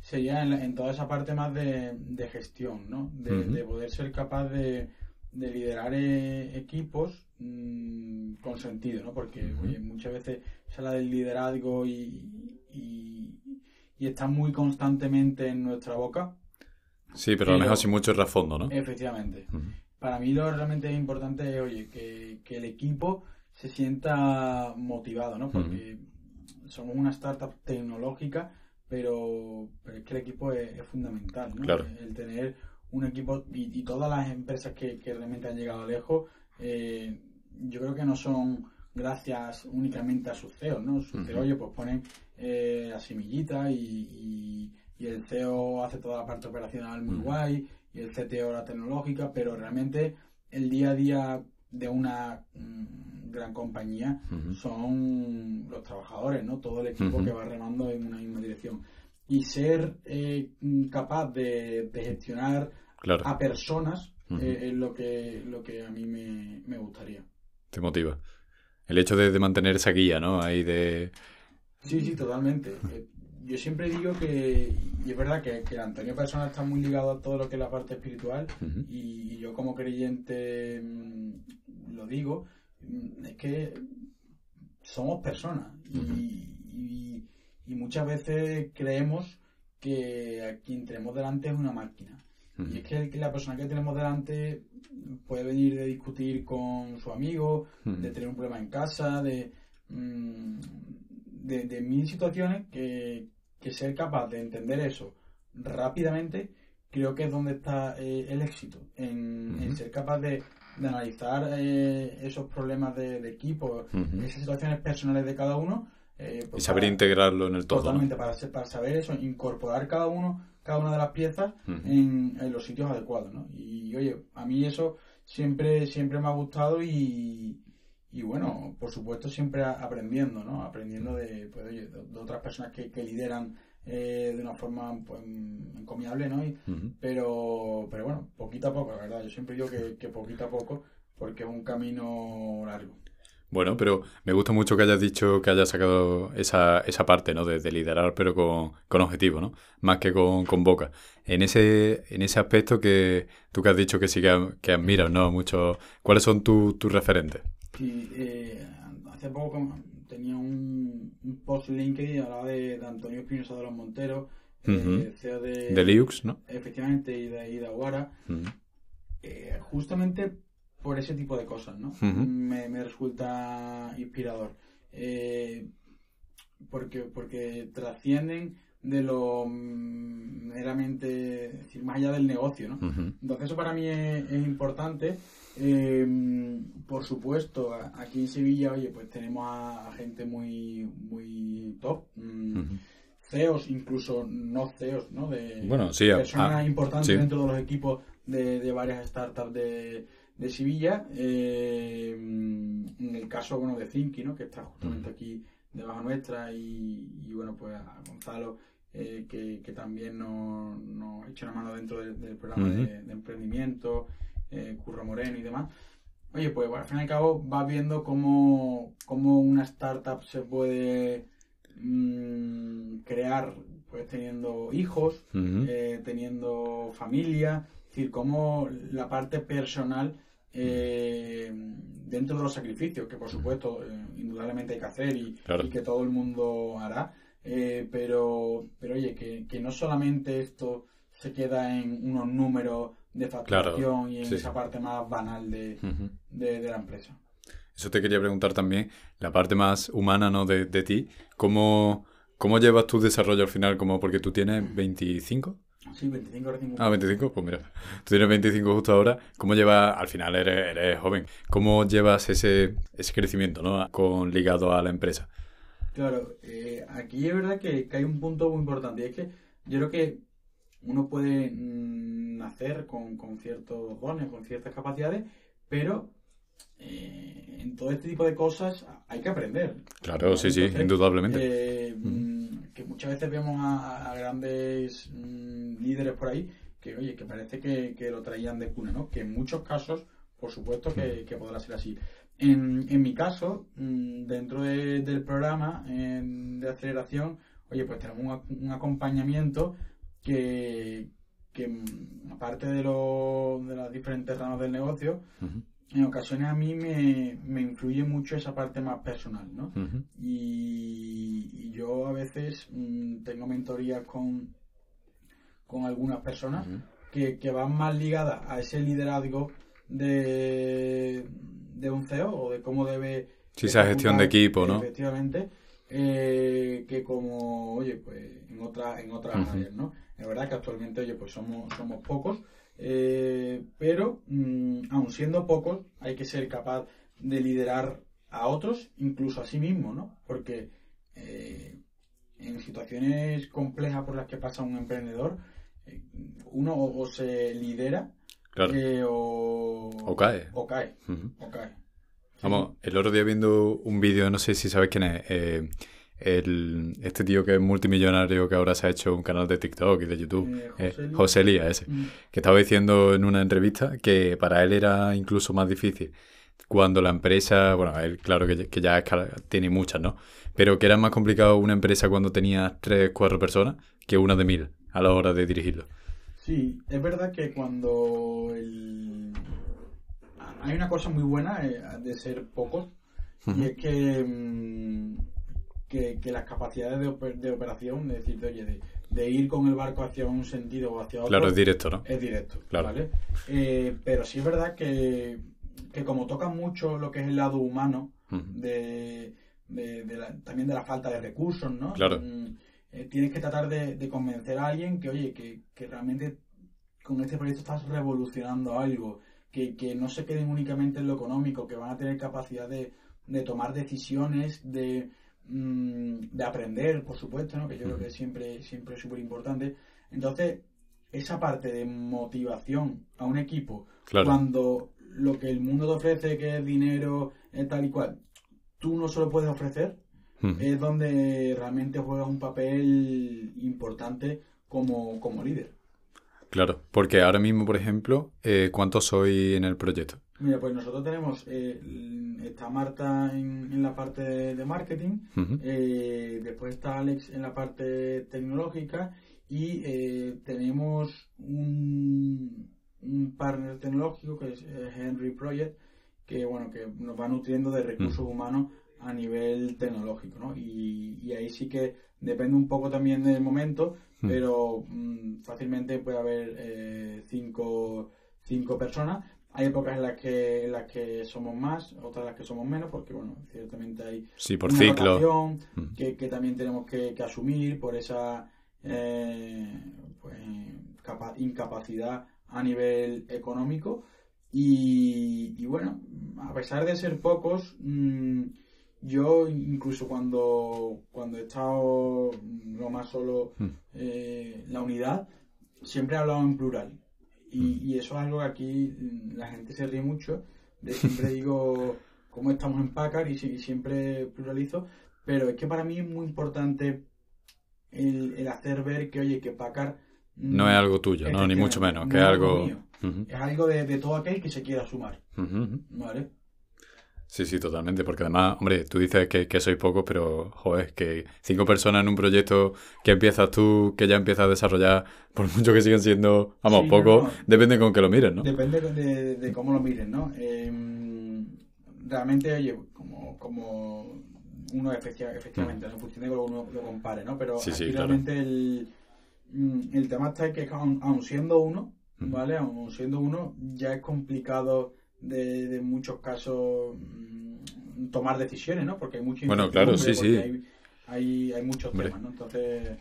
Sería en, toda esa parte más de, gestión, ¿no? De, poder ser capaz de, liderar eh, equipos mm, con sentido, ¿no? Porque muchas veces se habla del liderazgo y, y está muy constantemente en nuestra boca. Sí, pero, a lo mejor sin mucho trasfondo, ¿no? Efectivamente. Para mí lo realmente importante es, oye, que, el equipo se sienta motivado, ¿no? Porque somos una startup tecnológica, pero, es que el equipo es, fundamental, ¿no? Claro. El tener un equipo y, todas las empresas que, realmente han llegado lejos, eh, yo creo que no son gracias únicamente a sus CEO, ¿no? Sus CEO, oye, pues ponen eh, la semillita y, el CEO hace toda la parte operacional muy guay y el CTO la tecnológica, pero realmente el día a día de una mm, gran compañía son los trabajadores, ¿no? Todo el equipo que va remando en una misma dirección. Y ser eh, capaz de, gestionar a personas eh, es lo que, lo que a mí me, me gustaría. Te motiva el hecho de, mantener esa guía, ¿no? Ahí de... Sí, sí, totalmente. Eh, yo siempre digo que, y es verdad que, que Antonio Persona está muy ligado a todo lo que es la parte espiritual, y, yo como creyente mm, lo digo, mm, es que somos personas y, y, muchas veces creemos que a quien tenemos delante es una máquina. Y es que la persona que tenemos delante puede venir de discutir con su amigo, de tener un problema en casa, de, mm, de, mil situaciones que, ser capaz de entender eso rápidamente creo que es donde está eh, el éxito, en, ser capaz de, analizar eh, esos problemas de, equipo, esas situaciones personales de cada uno. Eh, pues y saber integrarlo en el todo. Totalmente, para, para saber eso, incorporar cada uno cada una de las piezas en, los sitios adecuados, ¿no? Y oye, a mí eso siempre, siempre me ha gustado y, y bueno, por supuesto siempre aprendiendo, ¿no? Aprendiendo de, pues, oye, de, otras personas que, lideran eh, de una forma pues, encomiable, ¿no? pero, pero bueno, poquito a poco, la verdad. Yo siempre digo que, que poquito a poco porque es un camino largo. Bueno, pero me gusta mucho que hayas dicho que hayas sacado esa, esa parte, ¿no? De, liderar, pero con, con, objetivo, ¿no? Más que con, con, boca. En ese, en ese aspecto que tú que has dicho que sí que, que admiras, ¿no? Mucho, ¿Cuáles son tus referentes? Sí, eh, hace poco tenía un, post en LinkedIn, hablaba de, de Antonio Espinosa de los Monteros, eh, CEO de... De Liux, ¿no? Efectivamente, y de, Ida Aguara. eh, justamente por ese tipo de cosas, ¿no? me, resulta inspirador. Eh, porque, porque trascienden de lo meramente, decir, más allá del negocio, ¿no? Entonces eso para mí es, importante. Em, por supuesto, aquí en Sevilla, oye, pues tenemos a, gente muy, muy top. Mm, CEOs, incluso no CEOs, ¿no? De bueno, sí, personas importantes dentro de los equipos de, de varias startups de, de Sevilla, eh, en el caso bueno, de Zinky, ¿no? que está justamente aquí debajo nuestra, y, bueno, pues a Gonzalo, eh, que, también nos, nos echa una mano dentro del programa de, emprendimiento, eh, Curro Moreno y demás. Oye, pues al fin y al cabo vas viendo cómo, cómo una startup se puede mm, crear pues teniendo hijos, teniendo familia, es decir, cómo la parte personal eh, dentro de los sacrificios que por supuesto eh, indudablemente hay que hacer y, que todo el mundo hará. Eh, pero pero oye que, no solamente esto se queda en unos números de facturación y en esa parte más banal de, la empresa eso te quería preguntar también la parte más humana ¿no? de, de ti cómo cómo llevas tu desarrollo al final como porque tú tienes 25 Sí, 25 recién Ah, 25, pues mira, tú tienes 25 justo ahora. ¿Cómo llevas, al final eres, eres joven, cómo llevas ese, ese crecimiento, ¿no? Con, ligado a la empresa. Claro, eh, aquí es verdad que, hay un punto muy importante y es que yo creo que uno puede mm, nacer con, con ciertos dones, con ciertas capacidades, pero eh, en todo este tipo de cosas hay que aprender. Claro, sí, sí, indudablemente. Eh, mm, muchas veces vemos a, grandes mm, líderes por ahí que, oye, que parece que, lo traían de cuna, ¿no? Que en muchos casos, por supuesto que, podrá ser así. En, en mi caso, mm, dentro del programa de aceleración, oye, pues tenemos un, acompañamiento que, que mm, aparte de, lo, de las diferentes ramas del negocio, en ocasiones a mí me, me, influye mucho esa parte más personal, ¿no? y, yo a veces mm, tengo mentorías con, con algunas personas que, que, van más ligadas a ese liderazgo de, de un CEO o de cómo debe... Sí, esa gestión de equipo, ¿no? Efectivamente, eh, que como, oye, pues en, otra, en otras áreas, ¿no? Es verdad que actualmente, oye, pues somos, somos pocos, eh, pero mm, aun siendo pocos, hay que ser capaz de liderar a otros, incluso a sí mismo, ¿no? Porque eh, en situaciones complejas por las que pasa un emprendedor, eh, uno o, se lidera o, o, cae. O cae. o cae. Vamos, el otro día viendo un vídeo, no sé si sabes quién es, el, este tío que es multimillonario que ahora se ha hecho un canal de TikTok y de YouTube, eh, José, Lía, ese, mm. que estaba diciendo en una entrevista que para él era incluso más difícil cuando la empresa, bueno, él claro que, que ya tiene muchas, ¿no? Pero que era más complicado una empresa cuando tenía tres, cuatro personas que una de mil a la hora de dirigirlo. Sí, es verdad que cuando hay una cosa muy buena eh, de ser pocos y es que mm, que, las capacidades de, de, operación, de decir, oye, de, ir con el barco hacia un sentido o hacia otro. Claro, es directo, ¿no? Es directo, claro. ¿vale? Eh, pero sí es verdad que, que, como toca mucho lo que es el lado humano, de, también de la falta de recursos, ¿no? Claro. Mm, eh, tienes que tratar de, convencer a alguien que, oye, que, que realmente con este proyecto estás revolucionando algo, que, que no se queden únicamente en lo económico, que van a tener capacidad de, de tomar decisiones, de, de aprender, por supuesto, ¿no? que yo creo que siempre, siempre es súper importante. Entonces, esa parte de motivación a un equipo, cuando lo que el mundo te ofrece, que es dinero, es tal y cual, tú no se lo puedes ofrecer, es donde realmente juegas un papel importante como, como líder. Claro, porque ahora mismo, por ejemplo, eh, ¿cuántos soy en el proyecto? Mira, pues nosotros tenemos, eh, está Marta en, la parte de, marketing, eh, después está Alex en la parte tecnológica y eh, tenemos un, un, partner tecnológico que es Henry Project, que bueno, que nos va nutriendo de recursos humanos a nivel tecnológico, ¿no? Y, ahí sí que depende un poco también del momento, pero mm, fácilmente puede haber cinco, cinco personas hay épocas en las que en las que somos más, otras en las que somos menos, porque bueno, ciertamente hay sí, por ciclo. Mm. que, que, también tenemos que, asumir por esa eh, pues, incapacidad a nivel económico. Y, bueno, a pesar de ser pocos, mm, yo incluso cuando, cuando he estado lo más solo mm. eh, la unidad, siempre he hablado en plural. Y, eso es algo que aquí la gente se ríe mucho. De siempre digo cómo estamos en Packard y, siempre pluralizo. Pero es que para mí es muy importante el, hacer ver que, oye, que Packard. Mm, no es algo tuyo, no, ni mucho menos, que es algo. Es algo de, todo aquel que se quiera sumar. ¿Vale? Sí, sí, totalmente, porque además, hombre, tú dices que, que sois pocos, pero, joder, que cinco personas en un proyecto que empiezas tú, que ya empiezas a desarrollar, por mucho que siguen siendo, vamos, pocos, depende con que lo miren, ¿no? Depende de, cómo lo miren, ¿no? Em, realmente, oye, como, como uno efectivamente, en función de cómo uno lo compare, ¿no? Pero realmente el, mm, el tema está que aun, siendo uno, ¿vale? Aun siendo uno, ya es complicado de, de muchos casos mm, tomar decisiones, ¿no? Porque hay mucho Bueno, claro, sí, sí. Hay, hay, muchos temas, ¿no? Entonces...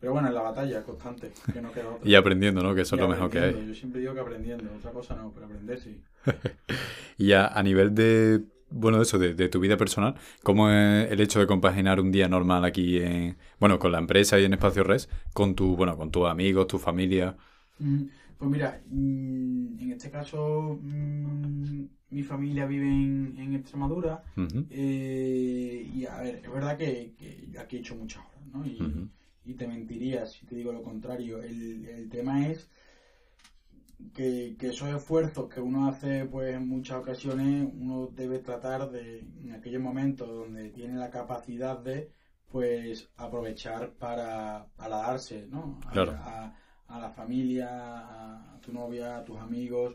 Pero bueno, en la batalla constante, que no queda y aprendiendo, ¿no? Que eso es lo mejor que hay. Yo siempre digo que aprendiendo, otra cosa no, pero aprender sí. y a, a nivel de, bueno, eso, de, de, tu vida personal, ¿cómo es el hecho de compaginar un día normal aquí en, bueno, con la empresa y en Espacio Res, con tu, bueno, con tus amigos, tu familia? Mm, pues mira, mm, en este caso mm, mi familia vive en, Extremadura eh, y a ver, es verdad que, yo aquí he hecho muchas horas, ¿no? Y, y te mentiría si te digo lo contrario. El, el tema es que, que, esos esfuerzos que uno hace pues en muchas ocasiones uno debe tratar de en aquellos momentos donde tiene la capacidad de pues aprovechar para, para darse ¿no? a, a, la familia a, tu novia a tus amigos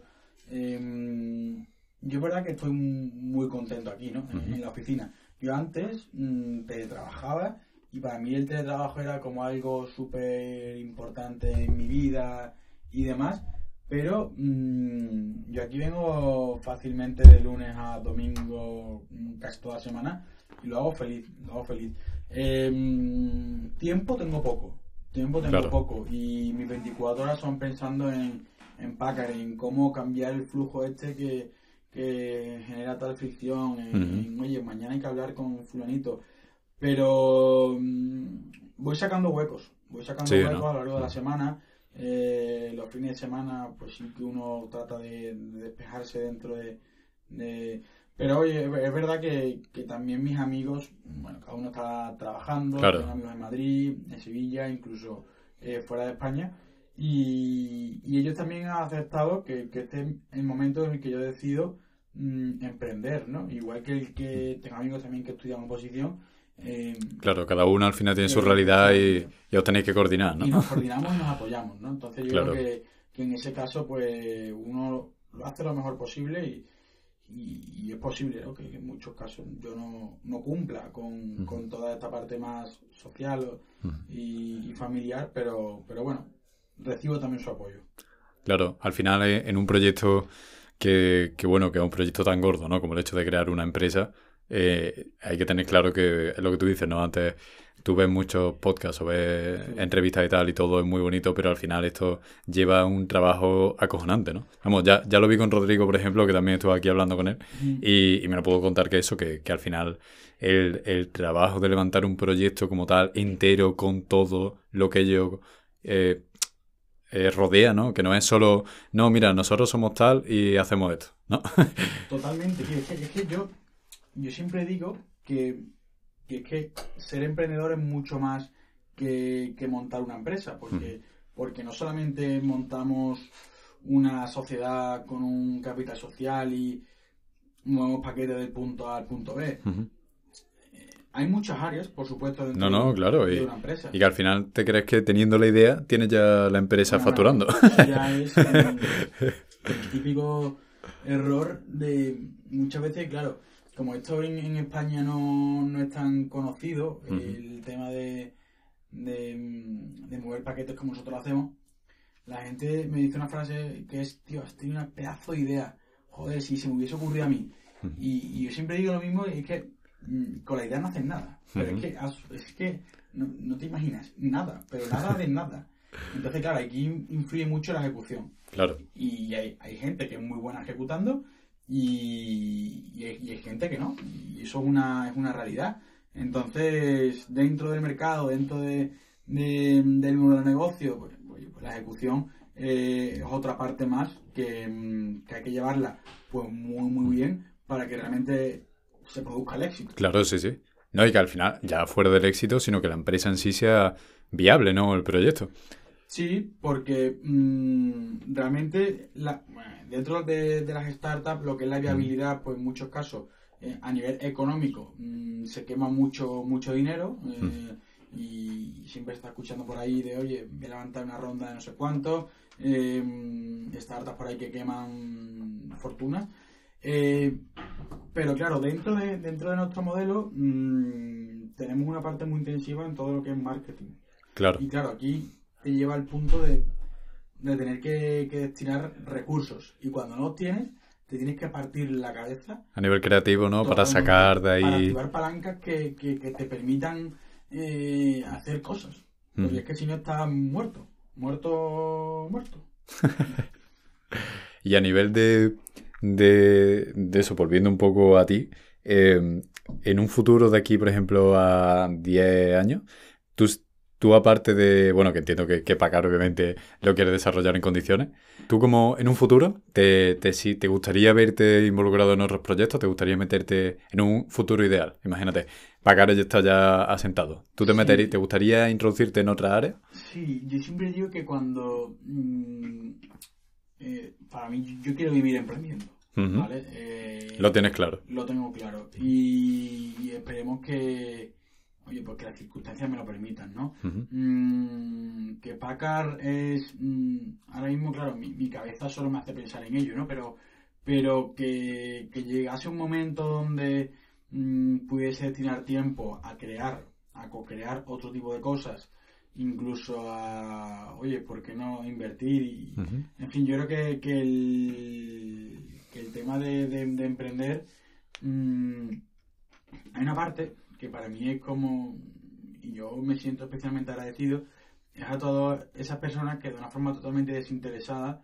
em, yo es verdad que estoy muy contento aquí ¿no? en, la oficina yo antes mmm, teletrabajaba y para mí el teletrabajo era como algo súper importante en mi vida y demás pero mmm, yo aquí vengo fácilmente de lunes a domingo mm, casi toda semana y lo hago feliz, lo hago feliz. Eh, tiempo tengo poco, tiempo tengo poco y mis 24 horas son pensando en, en Packard, en cómo cambiar el flujo este que, que genera tal fricción, en, oye, mañana hay que hablar con fulanito. Pero mmm, voy sacando huecos, voy sacando huecos a lo largo de la semana. Eh, los fines de semana, pues sí que uno trata de, despejarse dentro de, Pero oye, es verdad que, también mis amigos, bueno, cada uno está trabajando, tengo amigos en Madrid, en Sevilla, incluso eh, fuera de España, y, ellos también han aceptado que, este es el momento en el que yo decido mm, emprender, ¿no? Igual que el que tengo amigos también que estudian oposición, eh, claro, cada uno al final tiene su realidad y, os tenéis que coordinar, ¿no? Y nos coordinamos y nos apoyamos, ¿no? Entonces yo creo que, en ese caso, pues uno lo hace lo mejor posible y, y, es posible, ¿no? Que en muchos casos yo no, no cumpla con, con, toda esta parte más social y, familiar, pero, pero bueno, recibo también su apoyo. Claro, al final eh, en un proyecto que, que bueno, que es un proyecto tan gordo, ¿no? Como el hecho de crear una empresa, eh, hay que tener claro que lo que tú dices, ¿no? Antes tú ves muchos podcasts o ves entrevistas y tal y todo es muy bonito, pero al final esto lleva un trabajo acojonante, ¿no? Vamos, ya, ya lo vi con Rodrigo, por ejemplo, que también estuve aquí hablando con él y, me lo puedo contar que eso, que, que al final el, el, trabajo de levantar un proyecto como tal, entero, con todo lo que yo... Eh, eh, rodea, ¿no? Que no es solo, no, mira, nosotros somos tal y hacemos esto, ¿no? Totalmente, es que yo yo siempre digo que, es que ser emprendedor es mucho más que, montar una empresa, porque, porque no solamente montamos una sociedad con un capital social y movemos paquetes del punto A al punto B. Eh, hay muchas áreas, por supuesto, dentro no, no, claro, de, una empresa. Y que al final te crees que teniendo la idea tienes ya la empresa facturando. ya es el típico error de muchas veces, claro, como esto en, España no, es tan conocido, el tema de, de, mover paquetes como nosotros lo hacemos, la gente me dice una frase que es, tío, has tenido una pedazo de idea. Joder, si se me hubiese ocurrido a mí. y, yo siempre digo lo mismo, y es que mm, con la idea no haces nada. Pero es que, es que no, te imaginas nada, pero nada de nada. Entonces, claro, aquí influye mucho la ejecución. Claro. Y hay, hay gente que es muy buena ejecutando y, hay, gente que no, y eso es una, es una realidad. Entonces, dentro del mercado, dentro de, del modelo de negocio, pues, pues, pues la ejecución eh, es otra parte más que, mm, que, hay que llevarla pues muy, muy bien para que realmente se produzca el éxito. Claro, sí, sí. No, y que al final, ya fuera del éxito, sino que la empresa en sí sea viable, ¿no? El proyecto. Sí, porque mm, realmente la, dentro de, las startups lo que es la viabilidad, pues en muchos casos eh, a nivel económico mm, se quema mucho mucho dinero eh, y siempre está escuchando por ahí de oye voy a levantar una ronda de no sé cuánto eh, startups por ahí que queman fortunas. Pero claro dentro de dentro de nuestro modelo mm, tenemos una parte muy intensiva en todo lo que es marketing. Claro. Y claro aquí te lleva al punto de, tener que, destinar recursos. Y cuando no los tienes, te tienes que partir la cabeza. A nivel creativo, ¿no? Para sacar de ahí. Para activar palancas que, te permitan eh, hacer cosas. Porque es que si no estás muerto. Muerto, muerto. y a nivel de, de, de, eso, volviendo un poco a ti, eh, en un futuro de aquí, por ejemplo, a 10 años, ¿tú Tú aparte de, bueno, que entiendo que, que Pacar obviamente lo quieres desarrollar en condiciones, tú como en un futuro, te, te, si te gustaría verte involucrado en otros proyectos? ¿Te gustaría meterte en un futuro ideal? Imagínate, Pacar ya está ya asentado. ¿Tú te, meterías, te gustaría introducirte en otra área? Sí, yo siempre digo que cuando... Mm, eh, para mí, yo quiero vivir emprendiendo. ¿vale? Eh, lo tienes claro. Lo tengo claro. y esperemos que oye, porque las circunstancias me lo permitan, ¿no? Mm, que Packard es, mm, ahora mismo, claro, mi, cabeza solo me hace pensar en ello, ¿no? Pero, pero que, llegase un momento donde mm, pudiese destinar tiempo a crear, a co-crear otro tipo de cosas, incluso a, oye, ¿por qué no invertir? Y, En fin, yo creo que, que, el, que el tema de, de emprender, hay una parte que para mí es como, y yo me siento especialmente agradecido, es a todas esas personas que de una forma totalmente desinteresada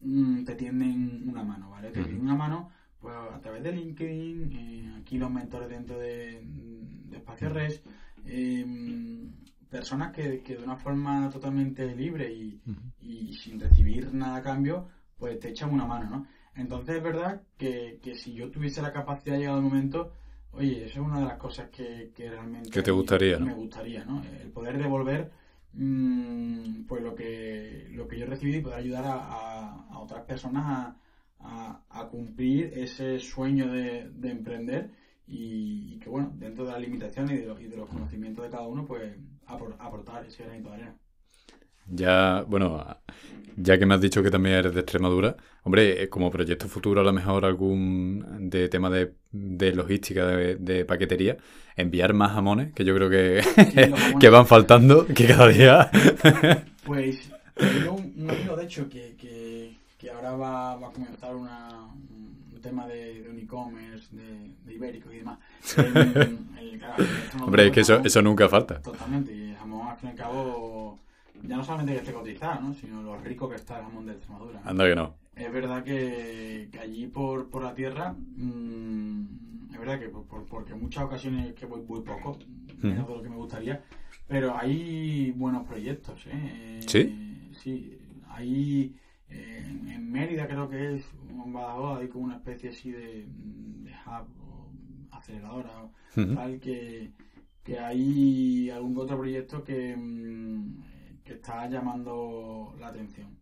mm, te tienden una mano, ¿vale? Te tienden una mano pues a través de LinkedIn, eh, aquí los mentores dentro de, de Espacio Res, em, personas que, que, de una forma totalmente libre y, y, sin recibir nada a cambio, pues te echan una mano, ¿no? Entonces es verdad que, que si yo tuviese la capacidad llegado el momento, Oye, eso es una de las cosas que, realmente... Que te gustaría, Me gustaría, ¿no? El poder devolver mm, pues lo que, lo que yo he recibido y poder ayudar a, otras personas a, a, cumplir ese sueño de, emprender y, que, bueno, dentro de las limitaciones y de, los, y de los conocimientos de cada uno, pues aportar ese granito de arena. Ya, bueno, ya que me has dicho que también eres de Extremadura, hombre, eh, como proyecto futuro a lo mejor algún de tema de, logística, de, paquetería, enviar más jamones, que yo creo que, que van faltando, que cada día... pues tengo un, amigo, de hecho, que, que, ahora va, va, a comenzar una, un tema de, un e-commerce, de, ibérico y demás. hombre, es que eso, eso nunca falta. Totalmente, y jamón al fin y al cabo ya no solamente que esté cotizado, ¿no? sino lo rico que está el jamón de Extremadura. Anda que no. Es verdad que, que allí por, por la tierra, mmm, es verdad que por, por, porque en muchas ocasiones que voy muy poco, menos de lo que me gustaría, pero hay buenos proyectos. ¿eh? ¿Sí? Sí, hay en Mérida creo que es, un Badajoz, hay como una especie así de, de hub o aceleradora, tal que, que hay algún otro proyecto que... Está llamando la atención.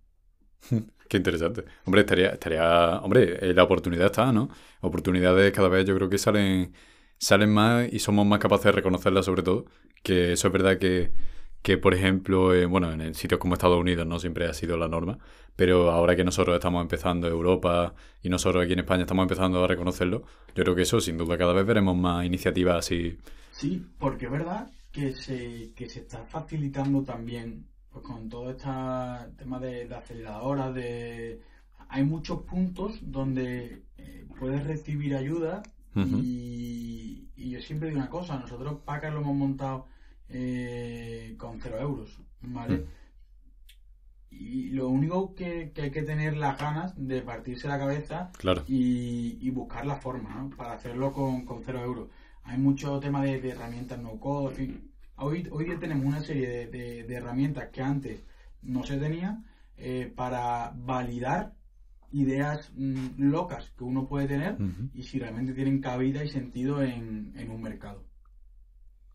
Qué interesante. Hombre, estaría, estaría, hombre, eh, la oportunidad está, ¿no? Oportunidades cada vez yo creo que salen, salen más y somos más capaces de reconocerlas sobre todo. Que eso es verdad que, que por ejemplo, eh, bueno, en sitios como Estados Unidos no siempre ha sido la norma, pero ahora que nosotros estamos empezando Europa y nosotros aquí en España estamos empezando a reconocerlo, yo creo que eso, sin duda, cada vez veremos más iniciativas así. Sí, porque es verdad que se, que se está facilitando también pues con todo este tema de, de aceleradoras, de hay muchos puntos donde eh, puedes recibir ayuda y, yo siempre digo una cosa, nosotros Packer lo hemos montado eh, con cero euros, ¿vale? Y lo único que, hay que tener las ganas de partirse la cabeza y, buscar la forma, Para hacerlo con, con cero euros. Hay mucho tema de, herramientas no code, Hoy, hoy día tenemos una serie de, herramientas que antes no se tenía eh, para validar ideas mm, locas que uno puede tener y si realmente tienen cabida y sentido en, un mercado.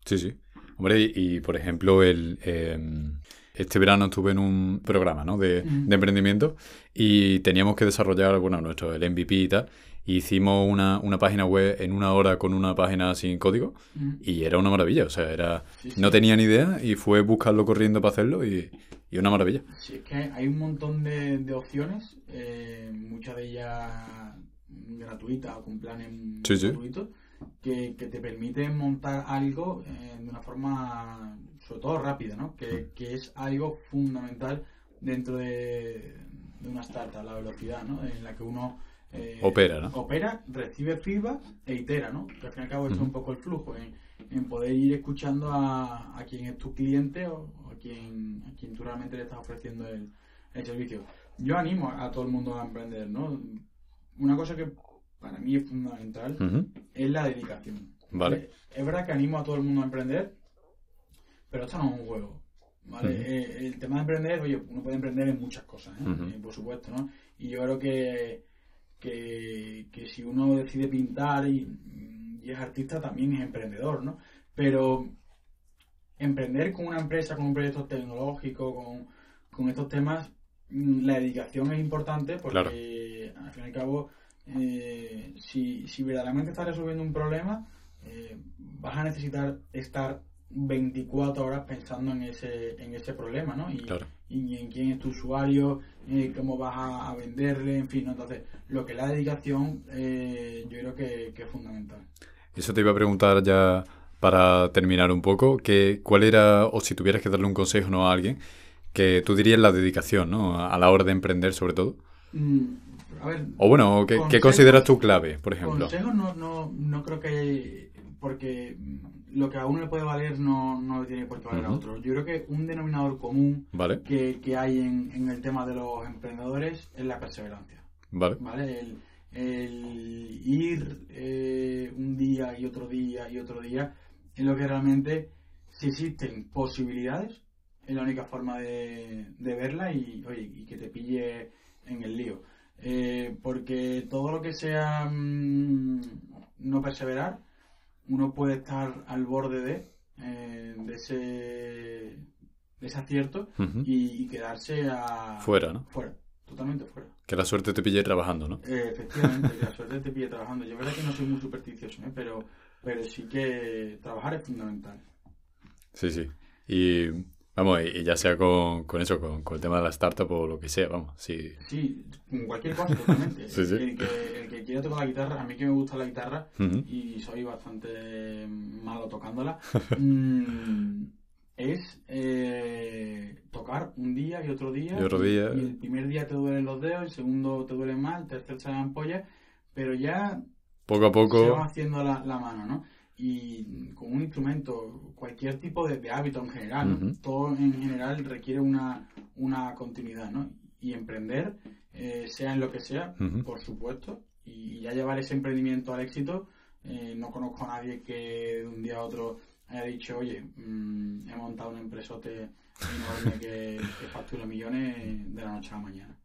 Sí, sí. Hombre, y, por ejemplo, el, em, este verano estuve en un programa ¿no? de, de, emprendimiento y teníamos que desarrollar, bueno, nuestro, el MVP y tal, hicimos una, una, página web en una hora con una página sin código y era una maravilla. O sea, era no tenía ni idea y fue buscarlo corriendo para hacerlo y, y una maravilla. Sí, es que hay un montón de, de opciones, eh, muchas de ellas gratuitas o con planes gratuitos, que, que, te permiten montar algo eh, de una forma, sobre todo rápida, ¿no? Que, que es algo fundamental dentro de, de una startup, la velocidad, ¿no? En la que uno eh, opera, ¿no? Opera, recibe feedback e itera, ¿no? Que al fin y al cabo es un poco el flujo, en, poder ir escuchando a, a, quien es tu cliente o a quien, a quien tú realmente le estás ofreciendo el, servicio. Yo animo a, todo el mundo a emprender, ¿no? Una cosa que para mí es fundamental es la dedicación. Vale. Es verdad que animo a todo el mundo a emprender, pero esto no es un juego. ¿vale? Eh, el tema de emprender, oye, uno puede emprender en muchas cosas, ¿eh? Eh, por supuesto, ¿no? Y yo creo que, que, que si uno decide pintar y, y es artista, también es emprendedor, ¿no? Pero emprender con una empresa, con un proyecto tecnológico, con, con estos temas, mm, la dedicación es importante porque al fin y al cabo, eh, si, si verdaderamente estás resolviendo un problema, eh, vas a necesitar estar 24 horas pensando en ese, en ese problema, ¿no? Y, Claro. y en quién es tu usuario, eh, cómo vas a, a venderle, en fin, ¿no? Entonces, lo que es la dedicación, eh, yo creo que, que es fundamental. Eso te iba a preguntar ya para terminar un poco, que cuál era, o si tuvieras que darle un consejo ¿no? a alguien, que tú dirías la dedicación, ¿no? A la hora de emprender sobre todo. Mm, a ver, O bueno, ¿qué, consideras tu clave, por ejemplo? Consejos no, no, no creo que. Porque lo que a uno le puede valer no, no le tiene por qué valer a otro. Yo creo que un denominador común Vale, que, que hay en, en el tema de los emprendedores es la perseverancia. vale. ¿Vale? El, el ir eh, un día y otro día y otro día es lo que realmente, si existen posibilidades, es la única forma de, de verla y, oye, y que te pille en el lío. Eh, porque todo lo que sea mm, no perseverar, uno puede estar al borde de, eh, de, ese, de ese acierto Ujú. y, y quedarse a, Fuera, ¿no? fuera, totalmente fuera. Que la suerte te pille trabajando, ¿no? Eh, efectivamente, que la suerte te pille trabajando. Yo verdad que no soy muy supersticioso, ¿eh? pero, pero sí que trabajar es fundamental. Sí, sí. Y vamos, y y ya sea con, con eso, con, con el tema de la startup o lo que sea, vamos, sí. Sí, con cualquier cosa totalmente. Sí, sí. El, que, el que quiera tocar la guitarra, a mí que me gusta la guitarra y soy bastante malo tocándola, mm, es eh, tocar un día y otro día. Y otro día. Y el primer día te duelen los dedos, el segundo te duele más, el tercer te dan ampollas, pero ya Poco a se va poco, haciendo la, la mano, ¿no? Y con un instrumento, cualquier tipo de, de hábito en general, todo en general requiere una, una continuidad, ¿no? Y emprender, eh, sea en lo que sea, por supuesto, y ya llevar ese emprendimiento al éxito, eh, no conozco a nadie que de un día a otro haya dicho, oye, mm, he montado un empresote enorme que, que factura millones de la noche a la mañana.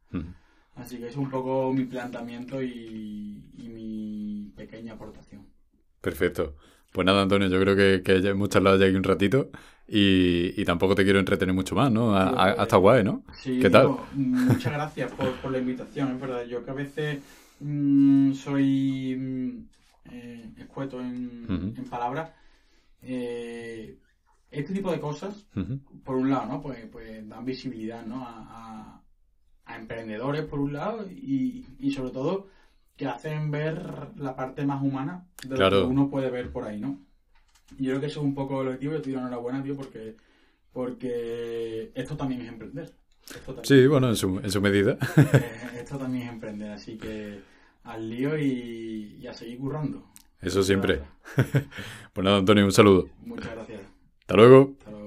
Así que es un poco mi planteamiento y, y mi pequeña aportación. perfecto. Pues nada, Antonio, yo creo que, que hemos charlado ya aquí un ratito y, y tampoco te quiero entretener mucho más, ¿no? Ha, ha- ha estado guay, ¿no? Sí, ¿Qué tal? digo, muchas gracias por, por la invitación, es verdad. Yo que a veces mm, soy mm, eh, escueto en, en palabras. eh, este tipo de cosas, por un lado, ¿no? Pues, pues dan visibilidad, ¿no? A, a- a emprendedores, por un lado, y, y sobre todo que hacen ver la parte más humana de Claro. lo que uno puede ver por ahí, ¿no? Yo creo que eso es un poco el objetivo. Yo te la enhorabuena, tío, porque, porque esto también es emprender. Esto también, Sí, bueno, en su, en su medida. esto también es emprender, así que al lío y, y a seguir currando. Eso siempre. Pues nada, Antonio, un saludo. Muchas gracias. Hasta luego. Hasta luego.